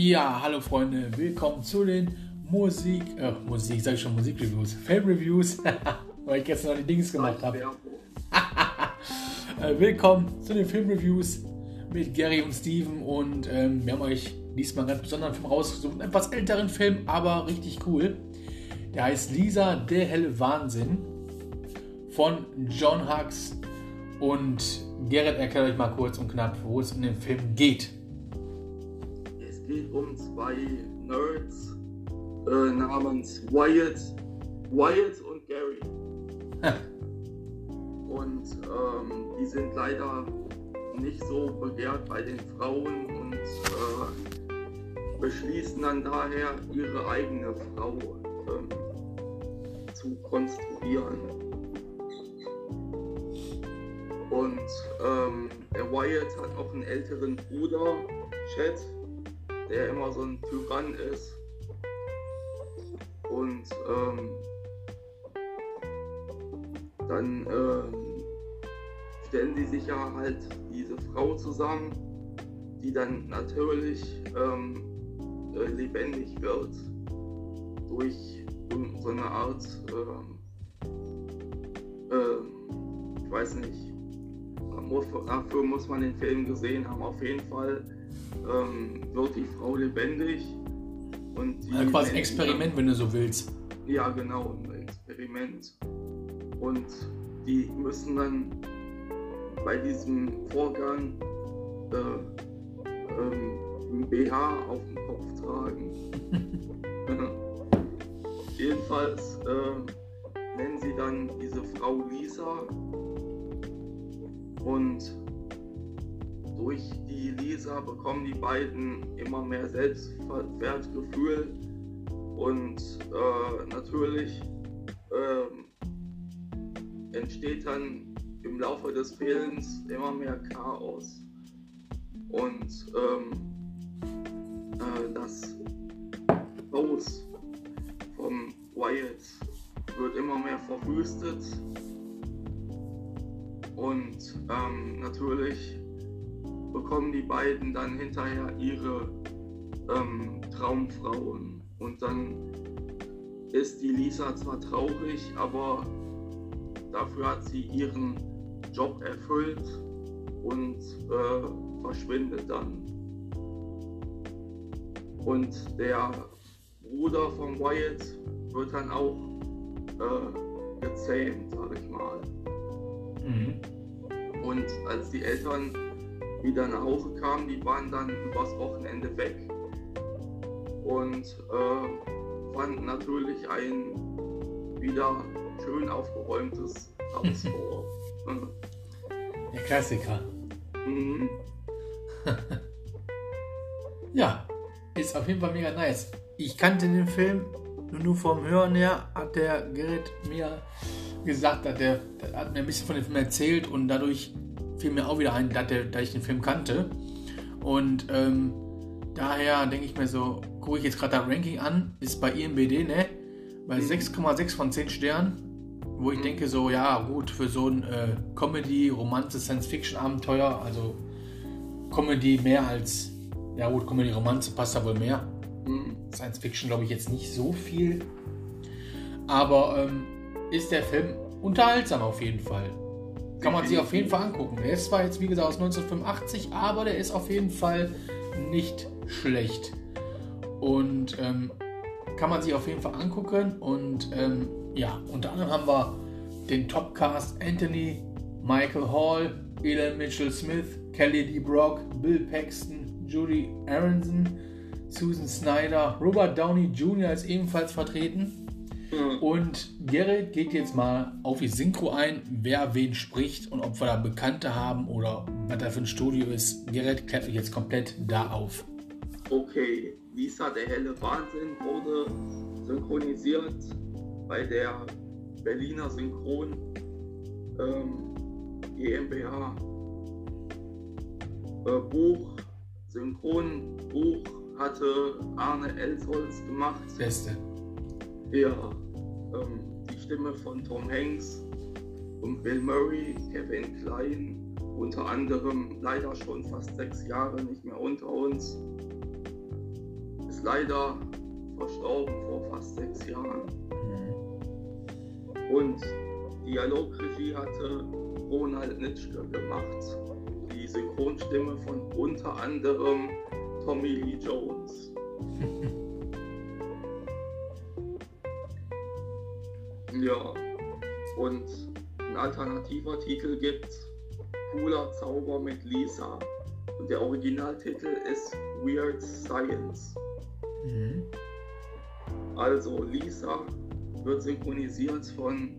Ja, hallo Freunde, willkommen zu den Musik, äh, Musik, sag ich schon Musikreviews, Filmreviews, weil ich gestern noch die Dings gemacht habe. äh, willkommen zu den Filmreviews mit Gary und Steven und ähm, wir haben euch diesmal einen ganz besonderen Film rausgesucht, einen etwas älteren Film, aber richtig cool. Der heißt Lisa, der helle Wahnsinn von John Hux und Gerrit erklärt euch mal kurz und knapp, wo es in dem Film geht. Es geht um zwei Nerds äh, namens Wyatt, Wyatt und Gary. und ähm, die sind leider nicht so begehrt bei den Frauen und äh, beschließen dann daher, ihre eigene Frau ähm, zu konstruieren. Und ähm, der Wyatt hat auch einen älteren Bruder, Chad, der immer so ein Tyrann ist. Und ähm, dann ähm, stellen sie sich ja halt diese Frau zusammen, die dann natürlich ähm, äh, lebendig wird durch so eine Art, äh, äh, ich weiß nicht, dafür muss man den Film gesehen haben. Auf jeden Fall ähm, wird die Frau lebendig. Und die ja, quasi Experiment, wenn du so willst. Ja, genau, ein Experiment. Und die müssen dann bei diesem Vorgang äh, ähm, ein BH auf dem Kopf tragen. Jedenfalls äh, nennen sie dann diese Frau Lisa und durch die Lisa bekommen die beiden immer mehr Selbstwertgefühl und äh, natürlich äh, entsteht dann im Laufe des Films immer mehr Chaos. Und ähm, äh, das Haus vom Wyatt wird immer mehr verwüstet und ähm, natürlich bekommen die beiden dann hinterher ihre ähm, Traumfrauen. Und dann ist die Lisa zwar traurig, aber dafür hat sie ihren Job erfüllt und äh, verschwindet dann. Und der Bruder von Wyatt wird dann auch äh, gezähmt, sag ich mal. Mhm. Und als die Eltern wieder nach Hause kamen, die waren dann übers Wochenende weg und äh, fanden natürlich ein wieder schön aufgeräumtes Haus vor. Der Klassiker. Mhm. ja, ist auf jeden Fall mega nice. Ich kannte den Film nur vom Hören her, hat der Gerrit mir gesagt hat, der, der, hat mir ein bisschen von dem Film erzählt und dadurch fiel mir auch wieder ein, der, dass ich den Film kannte. Und ähm, daher denke ich mir so, gucke ich jetzt gerade das Ranking an, ist bei IMBD, ne? Bei 6,6 mhm. von 10 Sternen, wo ich mhm. denke so, ja gut, für so ein äh, Comedy, Romanze, Science-Fiction-Abenteuer, also Comedy mehr als, ja gut, Comedy, Romanze passt da wohl mehr. Mhm. Science-Fiction glaube ich jetzt nicht so viel. Aber ähm, ist der Film unterhaltsam auf jeden Fall. Kann man sich auf jeden Fall angucken. Der ist zwar jetzt, wie gesagt, aus 1985, aber der ist auf jeden Fall nicht schlecht. Und ähm, kann man sich auf jeden Fall angucken. Und ähm, ja, unter anderem haben wir den Topcast Anthony, Michael Hall, Elon Mitchell Smith, Kelly D. Brock, Bill Paxton, Judy Aronson, Susan Snyder, Robert Downey Jr. ist ebenfalls vertreten. Mhm. Und Gerrit geht jetzt mal auf die Synchro ein, wer wen spricht und ob wir da Bekannte haben oder was da für ein Studio ist. Gerrit klärt euch jetzt komplett da auf. Okay, Lisa, der helle Wahnsinn wurde synchronisiert bei der Berliner Synchron ähm, GmbH. Äh, Buch, Synchronbuch hatte Arne Elsholz gemacht. Beste. Ja, ähm, die Stimme von Tom Hanks und Bill Murray, Kevin Klein, unter anderem leider schon fast sechs Jahre nicht mehr unter uns. leider verstorben vor fast sechs Jahren. Mhm. Und Dialogregie hatte Ronald Nitschke gemacht. Die Synchronstimme von unter anderem Tommy Lee Jones. ja, und ein alternativer Titel gibt Cooler Zauber mit Lisa. Und der Originaltitel ist Weird Science. Mhm. Also Lisa wird synchronisiert von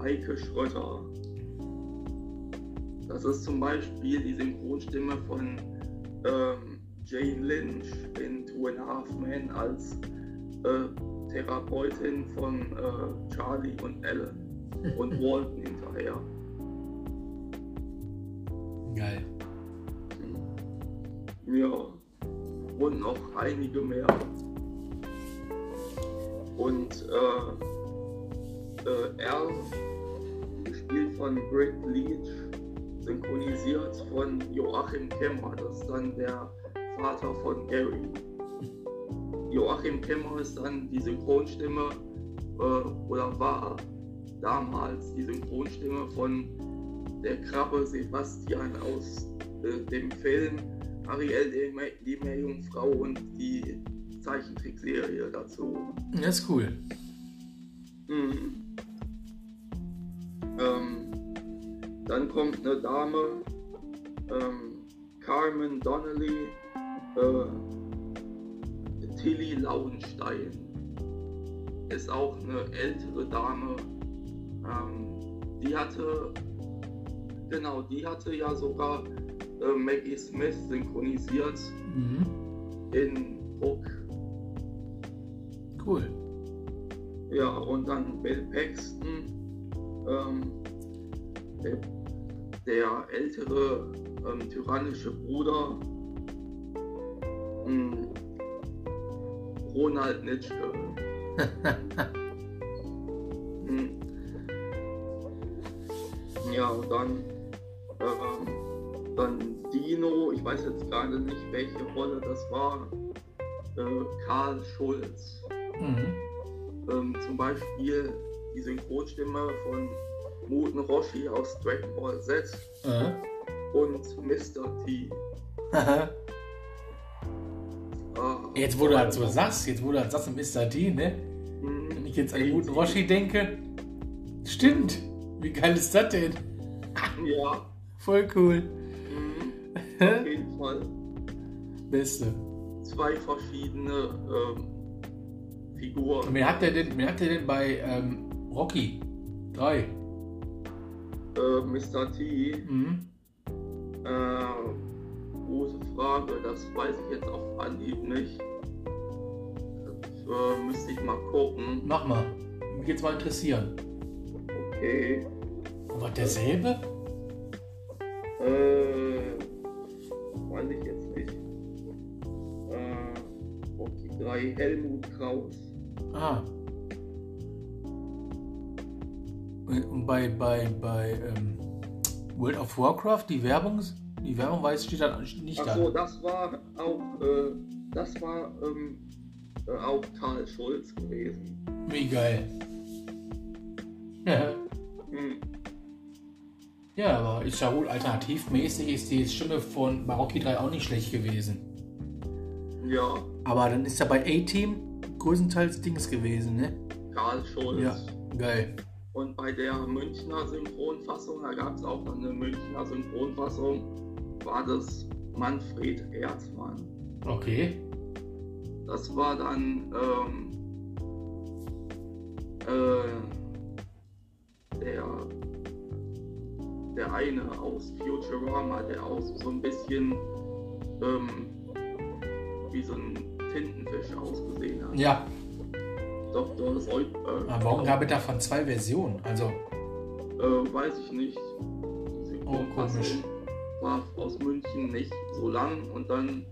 Heike Schröter. Das ist zum Beispiel die Synchronstimme von ähm, Jane Lynch in Two and a Half Men als äh, Therapeutin von äh, Charlie und Ellen und Walton hinterher. Geil. Ja, und noch einige mehr. Und äh, äh, er, gespielt von Britt Leach, synchronisiert von Joachim Kemmer, das ist dann der Vater von Gary. Joachim Kemmer ist dann die Synchronstimme äh, oder war damals die Synchronstimme von der Krabbe Sebastian aus äh, dem Film Ariel, die, die Meerjungfrau und die Zeichentrickserie dazu. Das ist cool. Mhm. Ähm, dann kommt eine Dame, ähm, Carmen Donnelly, äh, Tilly Lauenstein. Ist auch eine ältere Dame. Ähm, die hatte, genau, die hatte ja sogar äh, Maggie Smith synchronisiert mhm. in Hook. Cool. Ja, und dann Bill Paxton, ähm, der, der, ältere ähm, tyrannische Bruder, mh, hm, Ronald Nitschke. hm. Ja, und dann ähm, dann Dino, ich weiß jetzt gerade nicht, welche Rolle das war, äh, Karl Schulz. Mhm. Ähm, zum Beispiel die Synchronstimme von Muten Roshi aus Dragon Ball Z mhm. und Mr. T. jetzt, wo du halt so sagst, jetzt, wo du halt sagst, Mr. T, ne? Mhm. Wenn ich jetzt an Muten Roshi denke, stimmt. Wie geil ist das denn? ja. Voll cool. Auf jeden Fall. Beste. Zwei verschiedene ähm, Figuren. Wer hat der denn, wer hat der denn bei ähm, Rocky 3? Äh, Mr. T. Mhm. Äh, große Frage, das weiß ich jetzt auf Anhieb nicht. Das äh, müsste ich mal gucken. Mach mal. Mich jetzt mal interessieren. Okay. War derselbe? Äh weiß ich jetzt nicht. Äh, Rocky 3, Helmut Kraus. Ah. Und bei, bei, bei ähm, World of Warcraft, die Werbung, die Werbung weiß, steht da nicht Ach so, da. das war auch, äh, das war ähm, äh, auch Karl Schulz gewesen. Wie geil. Ja. Hm. Ja, aber ist ja wohl alternativmäßig ist die Stimme von Barocki 3 auch nicht schlecht gewesen. Ja. Aber dann ist ja bei A-Team größtenteils Dings gewesen, ne? Karl Schulz. Ja, geil. Und bei der Münchner Synchronfassung, da gab es auch eine Münchner Synchronfassung, war das Manfred Erzmann. Okay. Das war dann ähm, äh, der der eine aus Futurama, der auch so ein bisschen ähm, wie so ein Tintenfisch ausgesehen hat. Ja. Dr. Seubert. Aber warum gab es davon zwei Versionen? Also. Äh, weiß ich nicht. Oh, komisch. War aus München nicht so lang und dann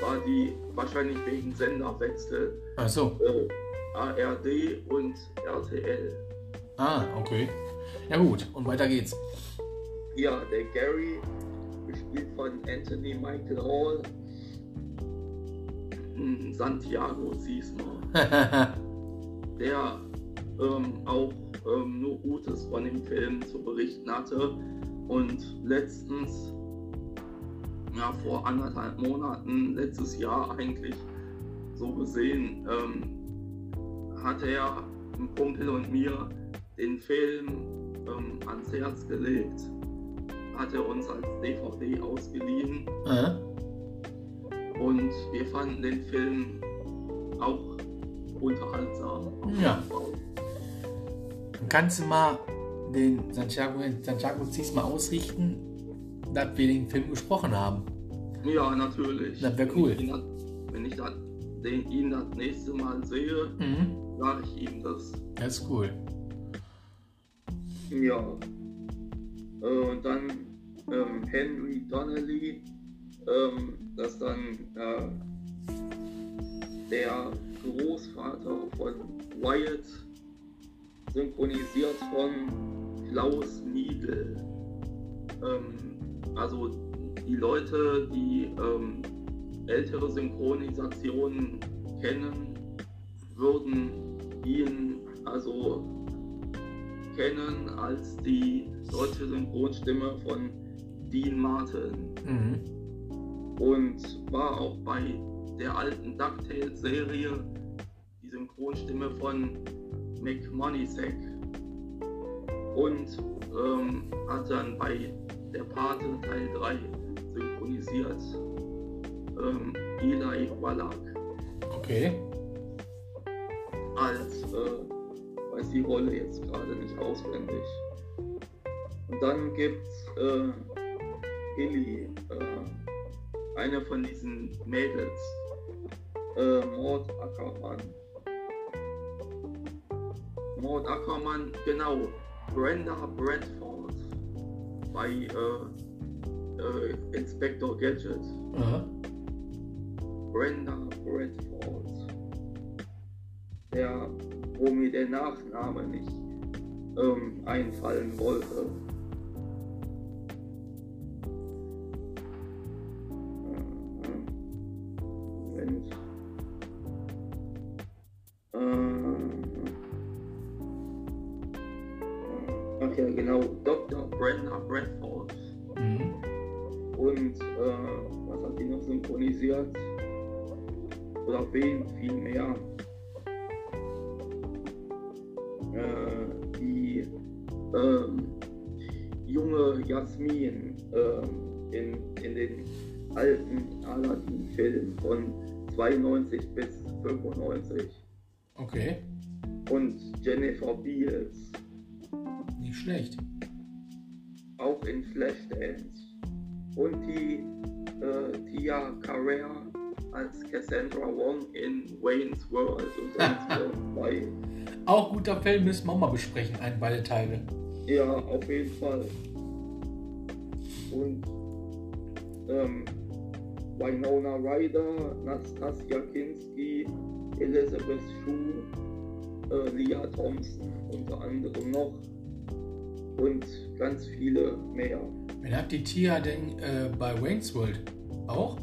war die wahrscheinlich wegen Senderwechsel. Ach so. Äh, ARD und RTL. Ah, okay. Ja gut, und weiter geht's. Ja, der Gary, gespielt von Anthony Michael Hall, berühmten Santiago Ziesmer, der ähm, auch ähm, nur Gutes von dem Film zu berichten hatte und letztens, ja vor anderthalb Monaten, letztes Jahr eigentlich so gesehen, ähm, hatte er ein Kumpel und mir den Film ähm, ans Herz gelegt. Hat er uns als DVD ausgeliehen. Äh? Und wir fanden den Film auch unterhaltsam. Ja. Dann kannst du mal den Santiago, Santiago ziehst mal ausrichten, dass wir den Film gesprochen haben. Ja, natürlich. Das wäre cool. Wenn ich, ihn, wenn ich das, den, ihn das nächste Mal sehe, Mhm. sage ich ihm das. Das ist cool. Ja. Äh, und dann ähm, Henry Donnelly, ähm, das dann äh, der Großvater von Wyatt, synchronisiert von Klaus Niedel. Ähm, also die Leute, die ähm, ältere Synchronisationen kennen, würden ihn also kennen als die deutsche Synchronstimme von Dean Martin Mhm. und war auch bei der alten DuckTales-Serie die Synchronstimme von Mick Moneysack und ähm, hat dann bei der Pate Teil 3 synchronisiert ähm, Eli Wallach Okay. als, äh, weiß die Rolle jetzt gerade nicht auswendig. Und dann gibt's äh, Illy, äh, eine von diesen Mädels, äh, Maud Ackermann. Maud Ackermann, genau, Brenda Bradford bei äh, äh, Inspector Gadget. Aha. Brenda Bradford. Der, wo mir der Nachname nicht ähm, einfallen wollte. 92 bis 95. Okay. Und Jennifer Beals, Nicht schlecht. auch in Flashdance. Und die äh, Tia Carrere als Cassandra Wong in Wayne's World und sonst bei. Auch guter Film müssen wir mal besprechen, ein beide Teile. Ja, auf jeden Fall. Und ähm, Winona Ryder, Nastasia Kinski, Elizabeth Shue, äh, Leah Thompson unter anderem noch und ganz viele mehr. Wen hat die Tia denn äh, bei Wayne's World? Auch?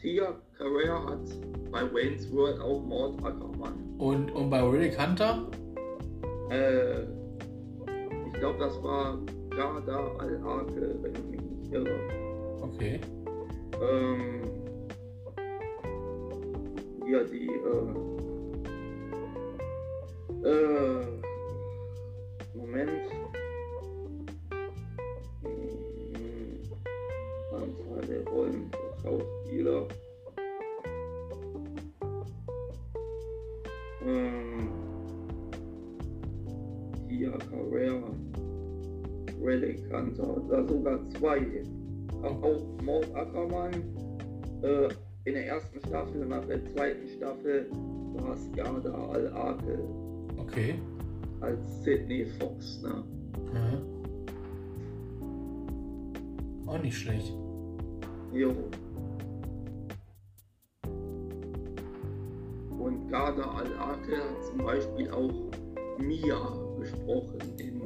Tia Carrere hat bei Wayne's World auch Mord Ackermann. Und, und bei Relic Hunter? Äh, ich glaube, das war Garda Al-Ake, wenn ich mich nicht irre. Okay. Ähm, ja, die, äh, äh, Moment. Hm, Anzahl der Rollen für Schauspieler. Ähm, Tia Carrera, Relic Hunter, da sogar zwei. Auch, Maud Ackermann äh, in der ersten Staffel, nach der zweiten Staffel war es Garda Al-Ake Okay. als Sidney Fox. Ne? Aha. Auch nicht schlecht. Jo. Und Garda Al-Ake hat zum Beispiel auch Mia gesprochen in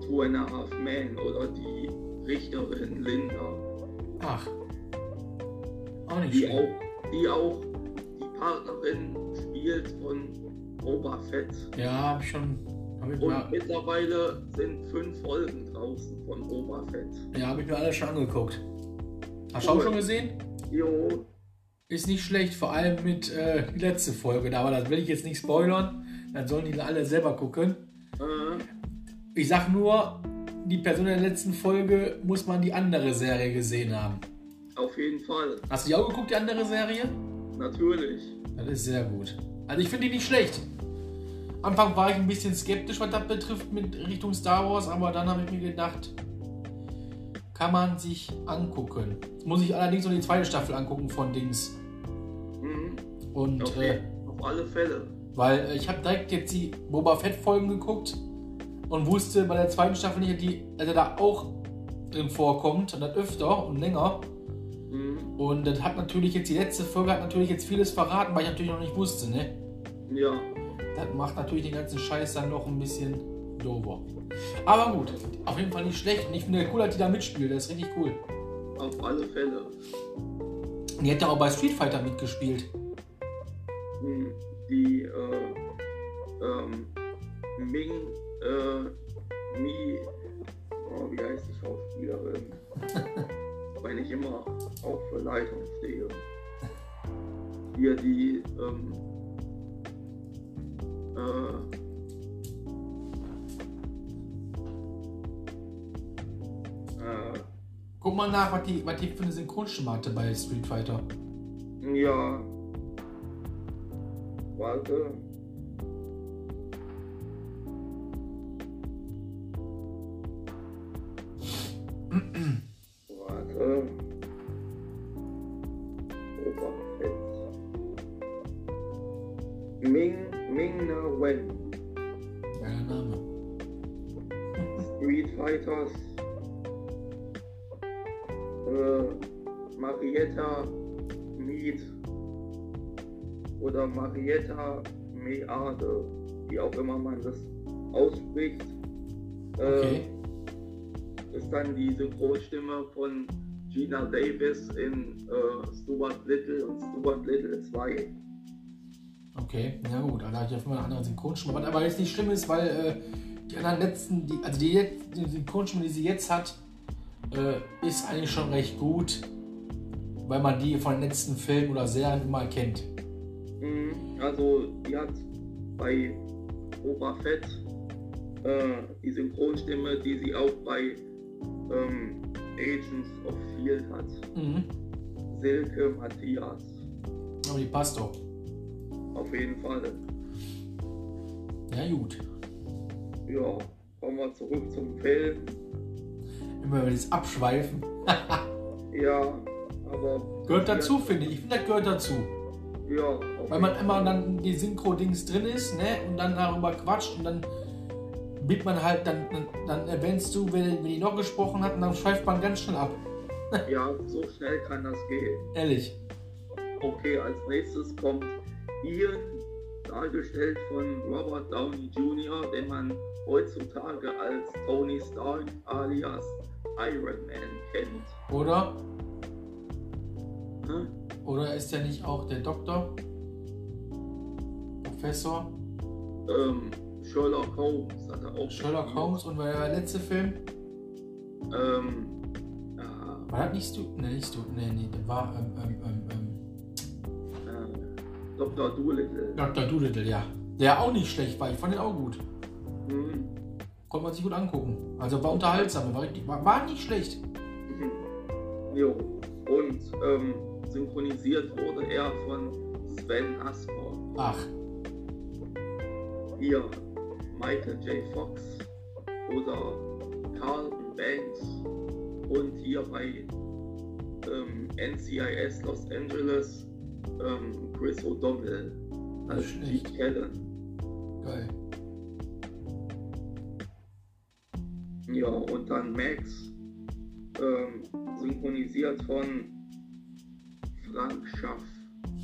Two and a Half Men oder die Richterin Linda. Ach. Auch nicht die schlecht. auch, die auch Partnerin spielt von Boba Fett. Ja, hab ich schon. Hab ich Und mal, mittlerweile sind fünf Folgen draußen von Boba Fett. ja, hab ich mir alle schon angeguckt. Hast du auch Cool. schon gesehen? Jo, Ist nicht schlecht, vor allem mit äh, die letzte Folge aber das will ich jetzt nicht spoilern. Dann sollen die alle selber gucken. äh, Ich sag nur, die Person in der letzten Folge muss man die andere Serie gesehen haben. Auf jeden Fall. Hast du die auch geguckt, die andere Serie? Natürlich. Das ist sehr gut. Also ich finde die nicht schlecht. Anfang war ich ein bisschen skeptisch, was das betrifft mit Richtung Star Wars, aber dann habe ich mir gedacht, kann man sich angucken. Jetzt muss ich allerdings noch die zweite Staffel angucken von Dings. Mhm. Und Auf, äh, auf alle Fälle. weil äh, ich habe direkt jetzt die Boba Fett Folgen geguckt und wusste bei der zweiten Staffel nicht, die, dass er da auch drin vorkommt und das öfter und länger. Und das hat natürlich jetzt, die letzte Folge hat natürlich jetzt vieles verraten, weil ich natürlich noch nicht wusste, ne? Ja, Das macht natürlich den ganzen Scheiß dann noch ein bisschen dober. Aber gut, auf jeden Fall nicht schlecht. Und ich finde cool, dass die da mitspielt. Das ist richtig cool. auf alle Fälle. Die ja auch bei Street Fighter mitgespielt. Mhm. Die äh, ähm, Ming äh, Mi, oh, wie heißt die Schauspielerin? Wenn ich immer auch für Leitung stehe. Hier die ähm, äh, äh, Guck mal nach, was die, was die für eine Synchronstimme hatte bei Street Fighter. Ja. Warte. Warte. Ming, Ming Na Wen. Geiler Name. Street Fighters. Äh, Marietta Mead oder Marietta Meade, wie auch immer man das ausspricht, Okay. äh, ist dann die Synchronstimme von Gina Davis in äh, Stuart Little und Stuart Little 2. Okay, na gut, dann habe ich auf jeden Fall eine andere Synchronstimme. Was aber jetzt nicht schlimm ist, weil äh, die anderen letzten, die, also die, jetzt- die Synchronstimme, die sie jetzt hat, äh, ist eigentlich schon recht gut, weil man die von den letzten Filmen oder Serien immer kennt. Mhm, Also, die hat bei Boba Fett äh, die Synchronstimme, die sie auch bei ähm, Agents of Field hat. Mhm. Silke Matthias. Aber die passt doch. Auf jeden Fall. Ja, gut. Ja, kommen wir zurück zum Film. Immer wenn das abschweifen. Ja, aber. Gehört dazu, finde ich. Ich finde, das gehört dazu. Ja, Weil man immer dann die Synchro-Dings drin ist, ne? Und dann darüber quatscht und dann bietet man halt, dann, dann, dann erwähnst du, wer, wer die noch gesprochen hat und dann schweift man ganz schnell ab. Ja, so schnell kann das gehen. Ehrlich. Okay, als nächstes kommt Ian, dargestellt von Robert Downey Jr., den man heutzutage als Tony Stark alias Iron Man kennt. Oder? Ne? Oder ist der nicht auch der Doktor? Professor? Ähm, Sherlock Holmes hat er auch. Sherlock gespielt. Holmes und war der letzte Film? Ähm, ja, War das nicht Stu? Ne, nicht Stu. Ne, nee, der war ähm, ähm, ähm, äh, Dr. Doolittle. Dr. Doolittle, ja. Der auch nicht schlecht war. Ich fand den auch gut. Hm. Konnte man sich gut angucken. Also war unterhaltsam, war, richtig, war, war nicht schlecht. Mhm. Jo. Und ähm, synchronisiert wurde er von Sven Asper. Ach, Hier Michael J. Fox oder Carlton Banks und hier bei ähm, NCIS Los Angeles ähm, Chris O'Donnell als schlecht. Kellen. geil. Ja, und dann Max ähm, synchronisiert von Frank Schaff.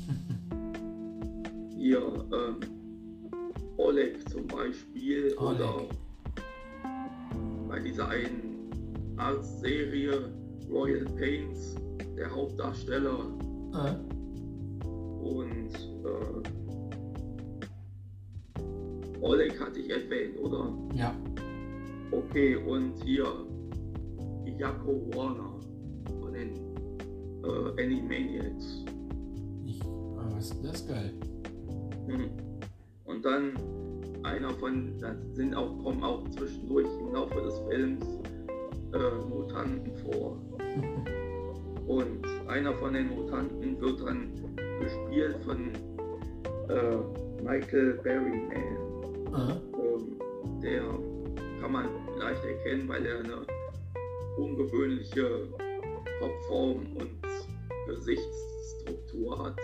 Hier ähm, Oleg zum Beispiel Oleg. oder bei dieser einen Arztserie Royal Pains der Hauptdarsteller Äh, und äh, Oleg hatte ich erwähnt, oder? Ja. Okay, und hier Jaco Warner von den äh, Animaniacs. Ich, aber was ist das geil? Mhm. Und dann einer von, da sind auch, kommen auch zwischendurch im Laufe des Films äh, Mutanten vor. Und einer von den Mutanten wird dann gespielt von äh, Michael Berryman. Ähm, der kann man leicht erkennen, weil er eine ungewöhnliche Kopfform und Gesichtsstruktur hat.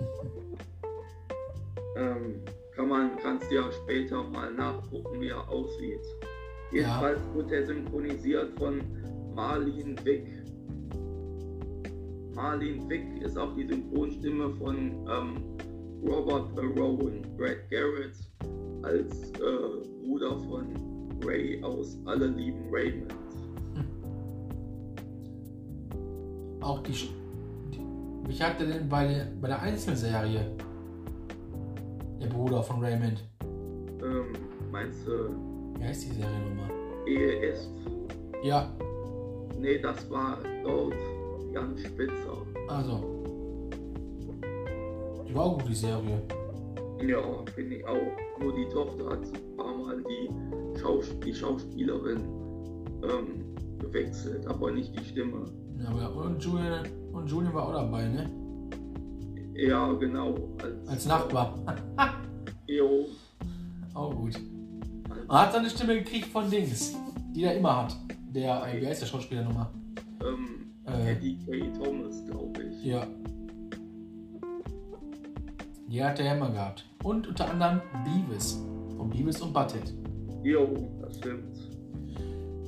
ähm, kann man, kannst du ja später mal nachgucken, wie er aussieht. Jedenfalls ja. wird er synchronisiert von Marlene Wick. Marlene Wick ist auch die Synchronstimme von ähm, Robert Rowan, Brad Garrett als äh, Bruder von Ray aus Alle lieben Raymond. Auch die, die wie hat er denn bei der, bei der Einzelserie der Bruder von Raymond? Ähm, meinst du? Wie heißt die Serie nochmal? Ehe ist. Ja. Nee, das war dort Jan Spitzer. Also. Die war auch gut, die Serie. Ja, finde ich auch. Nur die Tochter hat ein paar Mal die, Schaus die Schauspielerin ähm, gewechselt, aber nicht die Stimme. Ja, aber und Julian, und Julian war auch dabei, ne? Ja, genau. Als, als Nachbar. jo. Auch gut. Er hat seine Stimme gekriegt von Dings, die er immer hat. Der, äh, wie heißt der Schauspieler nochmal? Ähm, äh, Eddie K. Thomas, glaube ich. Ja. Die hat er immer gehabt. Und unter anderem Beavis. Von Beavis und Butthead. Jo, das stimmt.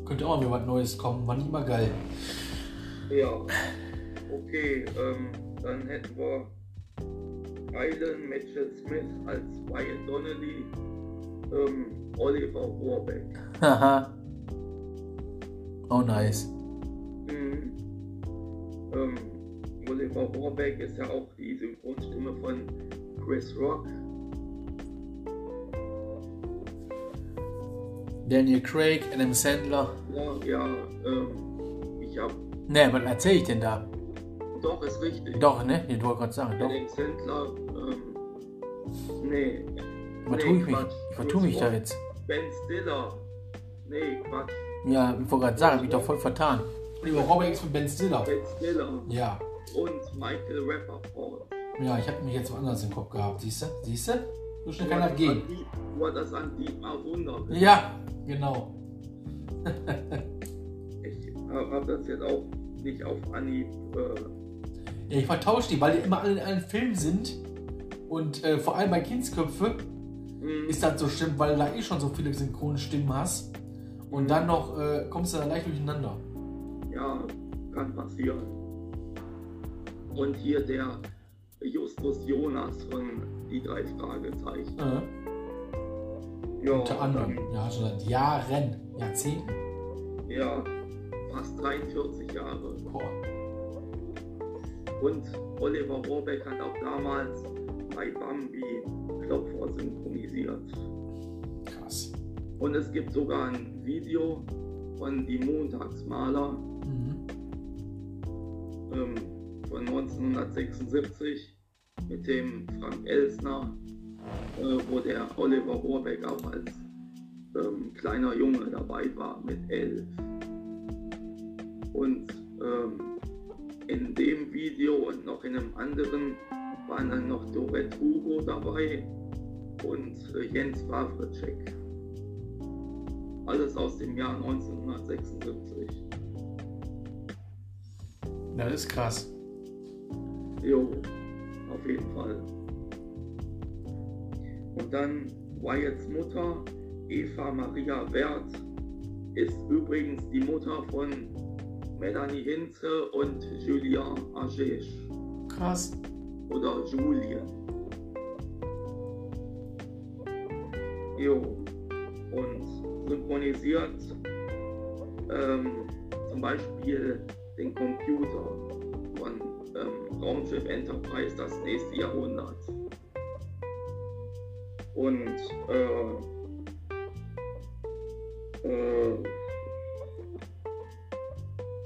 Könnte auch mal wieder was Neues kommen. War nicht mal geil. Ja. Okay, ähm, dann hätten wir Rylan Mitchell Smith als Wyatt Donnelly, ähm, Oliver Rohrbeck. Haha. oh, nice. Mhm. Ähm, Oliver Rohrbeck ist ja auch die Synchronstimme von Chris Rock. Daniel Craig, Adam Sandler. Ja, ja, ähm, ich hab. Ne, was erzähl ich denn da? Doch, ist richtig. Doch, ne? Ich wollte gerade sagen. Doch. Adam Sandler, ähm, nee. Vertue nee, ich mich, ich vertue mich da jetzt. Ben Stiller. Nee, Quatsch. Ja, ich wollte gerade sagen, hab ich doch voll vertan. Lieber Robert X von Ben Stiller. Ben Stiller. Ja. Und Michael Rappaport. Ja, ich habe mich jetzt woanders im Kopf gehabt, siehst du? Siehst du? So schnell kann das gehen. Wo das an Dietmar Wunder. Ja, genau. ich habe das jetzt auch nicht auf Anhieb. Äh ja, ich vertausche die, weil die immer alle in einem Film sind. Und äh, vor allem bei Kindsköpfe mhm. ist das so schlimm, weil du da eh schon so viele synchrone Stimmen hast. Und mhm. dann noch äh, kommst du da leicht durcheinander. Ja, kann passieren. Und hier der Justus Jonas von die drei Fragezeichen. Mhm. Ja, Unter anderem, dann, ja, schon seit Jahren, Jahrzehnten. Ja, fast 43 Jahre. Boah. Und Oliver Rohrbeck hat auch damals bei Bambi Klopfer synchronisiert. Krass. Und es gibt sogar ein Video von Die Montagsmaler. Ähm, von 1976 mit dem Frank Elsner, äh, wo der Oliver Rohrbeck auch als ähm, kleiner Junge dabei war mit elf. Und ähm, in dem Video und noch in einem anderen waren dann noch Dorette Hugo dabei und äh, Jens Wawritschek. Alles aus dem Jahr 1976. Das ist krass. Jo auf jeden Fall. Und dann Wyatts Mutter, Eva Maria Wert, ist übrigens die Mutter von Melanie Hinze und Julien Agege. Krass. Oder Julien. Jo. Und synchronisiert ähm, zum Beispiel den Computer von ähm, Raumschiff Enterprise das nächste Jahrhundert. Und äh, äh,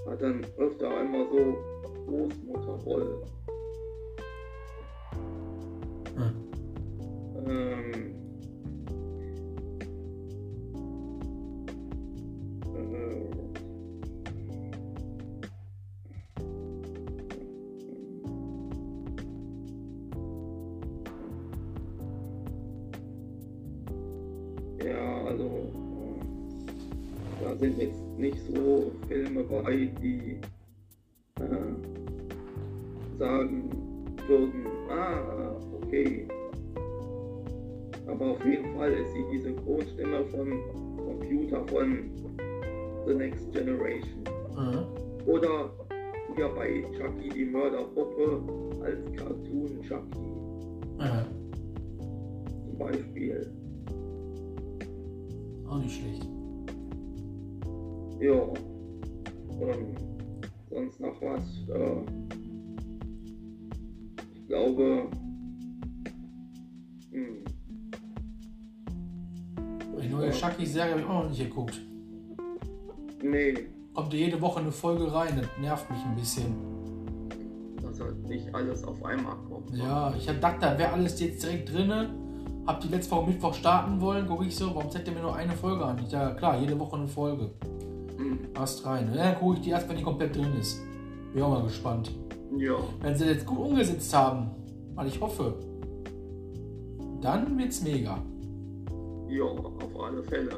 hat dann öfter einmal so Großmutterrollen. Chucky die Mörderpuppe als Cartoon Chucky. Mhm. Zum Beispiel. Auch nicht schlecht. Ja. Ähm, sonst noch was? Äh, ich glaube. Hm. Die neue Chucky-Serie habe ich auch noch nicht geguckt. Nee. Kommt jede Woche eine Folge rein, das nervt mich ein bisschen. Nicht alles auf einmal kommt. Ja, ich hab gedacht, da wäre alles jetzt direkt drinne. Hab die letzte Woche Mittwoch starten wollen, gucke ich so, warum zeigt ihr mir nur eine Folge an? Ich ja klar, jede Woche eine Folge. Passt rein. Ja, dann gucke ich die erst, wenn die komplett drin ist. Bin auch mal gespannt. Ja. Wenn sie jetzt gut umgesetzt haben, weil ich hoffe, dann wird's mega. Ja, auf alle Fälle.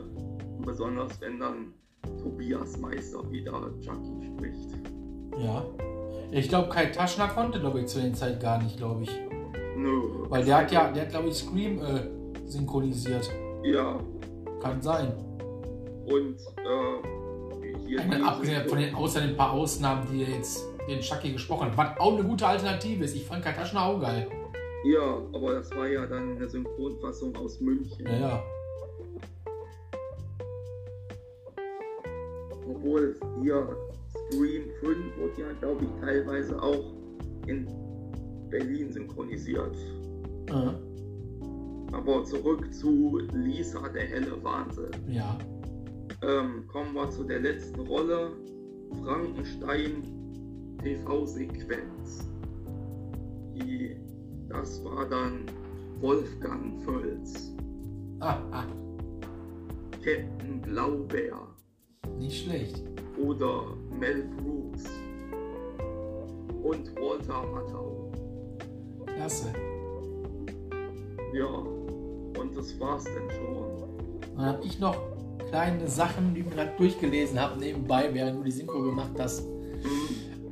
Besonders wenn dann Tobias Meister wieder Chucky spricht. Ja. Ich glaube, Kai Taschner konnte, glaube ich, zu der Zeit gar nicht, glaube ich. Nö. Weil der hat ja, der hat, glaube ich, Scream äh, synchronisiert. Ja. Kann sein. Und äh, ich meine, abgesehen von den, außer den paar Ausnahmen, die jetzt den Chucky gesprochen hat, was auch eine gute Alternative ist. Ich fand Kataschner auch geil. Ja, aber das war ja dann eine Synchronfassung aus München. Ja, ja. Obwohl hier Scream 5 wurde ja, glaube ich, teilweise auch in Berlin synchronisiert. Mhm. Aber zurück zu Lisa, der helle Wahnsinn. Ja. Ähm, kommen wir zu der letzten Rolle. Frankenstein TV-Sequenz. das war dann Wolfgang Völz. Ah, ah. Captain Blaubeer. Nicht schlecht. Oder Mel Brooks. Und Walter Matthau. Klasse. Ja, und das war's denn schon. Dann hab ich noch kleine Sachen, die ich gerade durchgelesen habe, nebenbei, während du die Synchro gemacht hast.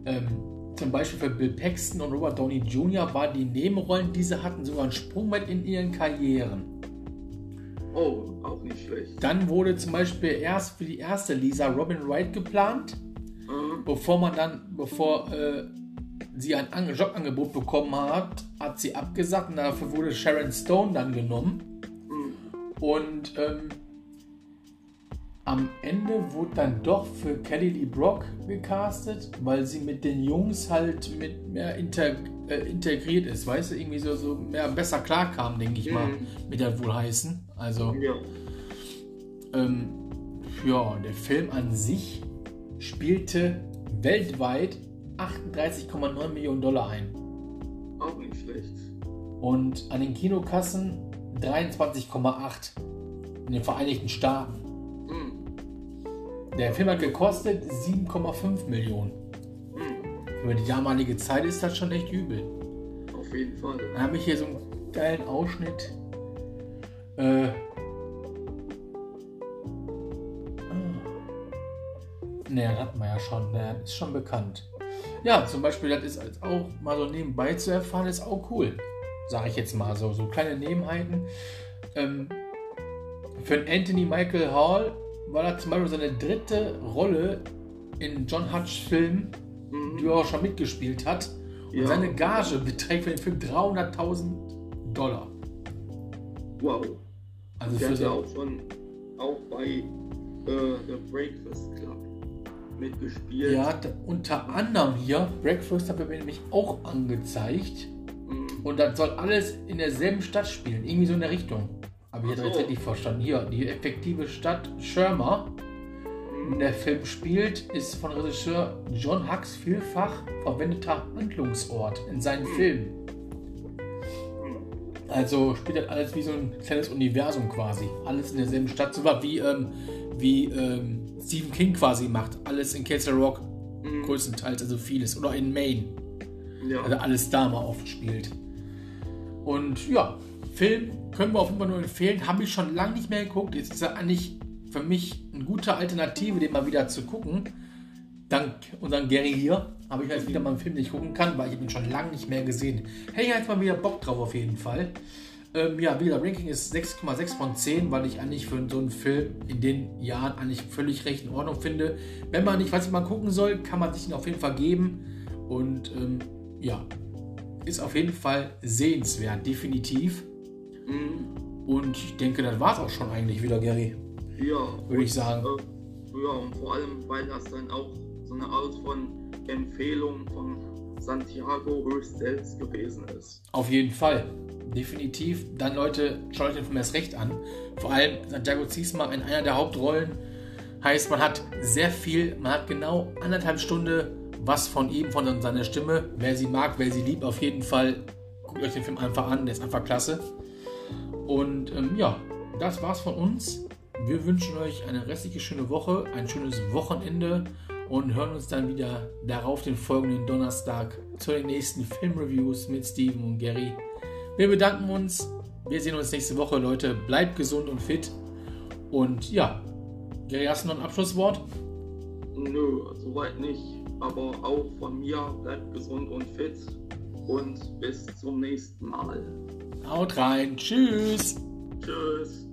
Ähm, zum Beispiel für Bill Paxton und Robert Downey Jr. war die Nebenrollen, diese hatten sogar einen Sprungbrett in ihren Karrieren. Oh, auch nicht schlecht. Dann wurde zum Beispiel erst für die erste Lisa Robin Wright geplant, mhm. Bevor man dann, bevor äh, sie ein Jobangebot bekommen hat, hat sie abgesagt und dafür wurde Sharon Stone dann genommen. Mhm. Und ähm, am Ende wurde dann doch für Kelly Lee Brock gecastet, weil sie mit den Jungs halt mit mehr integ äh, integriert ist, weißt du, irgendwie so, so mehr besser klarkam, denke ich mal, mhm. mit der Wohlheißen. Also, ja. Ähm, ja, der Film an sich spielte weltweit 38,9 Millionen Dollar ein. Auch nicht schlecht. Und an den Kinokassen 23,8 in den Vereinigten Staaten. Der Film hat gekostet 7,5 Millionen. Hm. Für die damalige Zeit ist das schon echt übel. Auf jeden Fall. Dann habe ich hier so einen geilen Ausschnitt. Äh, Ne, das hatten wir ja schon. Der ist schon bekannt. Ja, zum Beispiel, das ist auch mal so nebenbei zu erfahren, ist auch cool. Sage ich jetzt mal so. So kleine Nebenheiten. Ähm, für Anthony Michael Hall war das zum Beispiel seine dritte Rolle in John Hutch Film, mhm. die er auch schon mitgespielt hat. Und ja. seine Gage beträgt für den Film 300.000 Dollar. Wow. Also Der für so auch schon auch bei äh, The Breakfast Club mitgespielt. Ja, unter anderem hier, Breakfast hat mir nämlich auch angezeigt. Mhm. Und das soll alles in derselben Stadt spielen, irgendwie so in der Richtung. Aber ich hätte so. nicht verstanden. Hier, die effektive Stadt Schirmer, mhm. in der Film spielt, ist von Regisseur John Hux vielfach verwendeter Handlungsort in seinen mhm. Filmen. Also spielt das alles wie so ein kleines Universum quasi. Alles in derselben Stadt. So wie, ähm, wie ähm, Stephen King quasi macht. Alles in Castle Rock. Mhm. Größtenteils, also vieles. Oder in Maine. Ja. Also alles da mal oft spielt. Und ja, Film können wir auf jeden Fall nur empfehlen. Habe ich schon lange nicht mehr geguckt. Jetzt ist er eigentlich für mich eine gute Alternative, den mal wieder zu gucken. Dank unserem Gary hier habe ich jetzt wieder mal einen Film, den ich gucken kann, weil ich ihn schon lange nicht mehr gesehen. Hätte ich jetzt mal wieder Bock drauf auf jeden Fall. Ähm, ja, wieder Ranking ist 6,6 von 10, weil ich eigentlich für so einen Film in den Jahren eigentlich völlig recht in Ordnung finde. Wenn man nicht weiß, wie man gucken soll, kann man sich ihn auf jeden Fall geben. Und ähm, ja, ist auf jeden Fall sehenswert, definitiv. Mhm. Und ich denke, das war es auch schon eigentlich wieder, Gary. Ja. Würde ich sagen. Äh, ja, und vor allem, weil das dann auch so eine Art von Empfehlung von Santiago höchst selbst gewesen ist. Auf jeden Fall. Definitiv. Dann Leute, schaut euch den Film erst recht an. Vor allem Santiago Ziesma in einer der Hauptrollen. Heißt, man hat sehr viel, man hat genau anderthalb Stunden was von ihm, von seiner Stimme. Wer sie mag, wer sie liebt, auf jeden Fall guckt euch den Film einfach an, der ist einfach klasse. Und ähm, ja, das war's von uns. Wir wünschen euch eine restliche schöne Woche, ein schönes Wochenende und hören uns dann wieder darauf den folgenden Donnerstag zu den nächsten Filmreviews mit Steven und Gary. Wir bedanken uns. Wir sehen uns nächste Woche, Leute. Bleibt gesund und fit. Und ja, Gary, hast du noch ein Abschlusswort? Nö, soweit nicht. Aber auch von mir, bleibt gesund und fit. Und bis zum nächsten Mal. Haut rein. Tschüss. Tschüss.